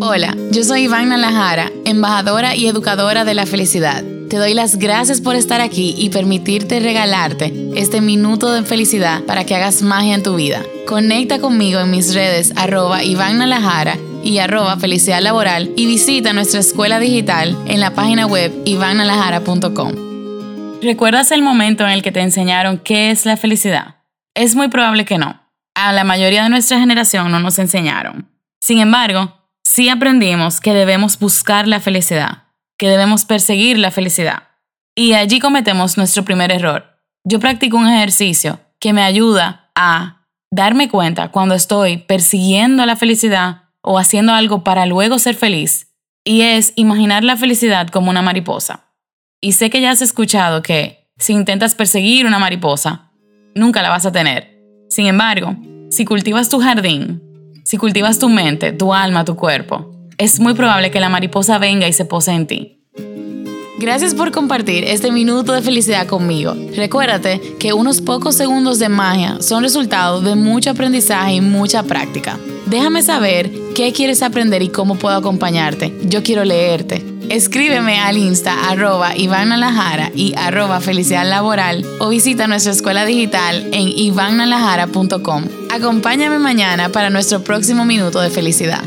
Hola, yo soy Iván Nalajara, embajadora y educadora de la felicidad. Te doy las gracias por estar aquí y permitirte regalarte este minuto de felicidad para que hagas magia en tu vida. Conecta conmigo en mis redes arroba Iván y arroba felicidad laboral y visita nuestra escuela digital en la página web ivannalajara.com. ¿Recuerdas el momento en el que te enseñaron qué es la felicidad? Es muy probable que no. A la mayoría de nuestra generación no nos enseñaron. Sin embargo, sí aprendimos que debemos buscar la felicidad, que debemos perseguir la felicidad. Y allí cometemos nuestro primer error. Yo practico un ejercicio que me ayuda a darme cuenta cuando estoy persiguiendo la felicidad o haciendo algo para luego ser feliz, y es imaginar la felicidad como una mariposa. Y sé que ya has escuchado que si intentas perseguir una mariposa, nunca la vas a tener. Sin embargo, si cultivas tu jardín, si cultivas tu mente, tu alma, tu cuerpo, es muy probable que la mariposa venga y se pose en ti. Gracias por compartir este minuto de felicidad conmigo. Recuérdate que unos pocos segundos de magia son resultado de mucho aprendizaje y mucha práctica. Déjame saber qué quieres aprender y cómo puedo acompañarte. Yo quiero leerte. Escríbeme al insta arroba y arroba felicidad laboral o visita nuestra escuela digital en ivannalajara.com. Acompáñame mañana para nuestro próximo minuto de felicidad.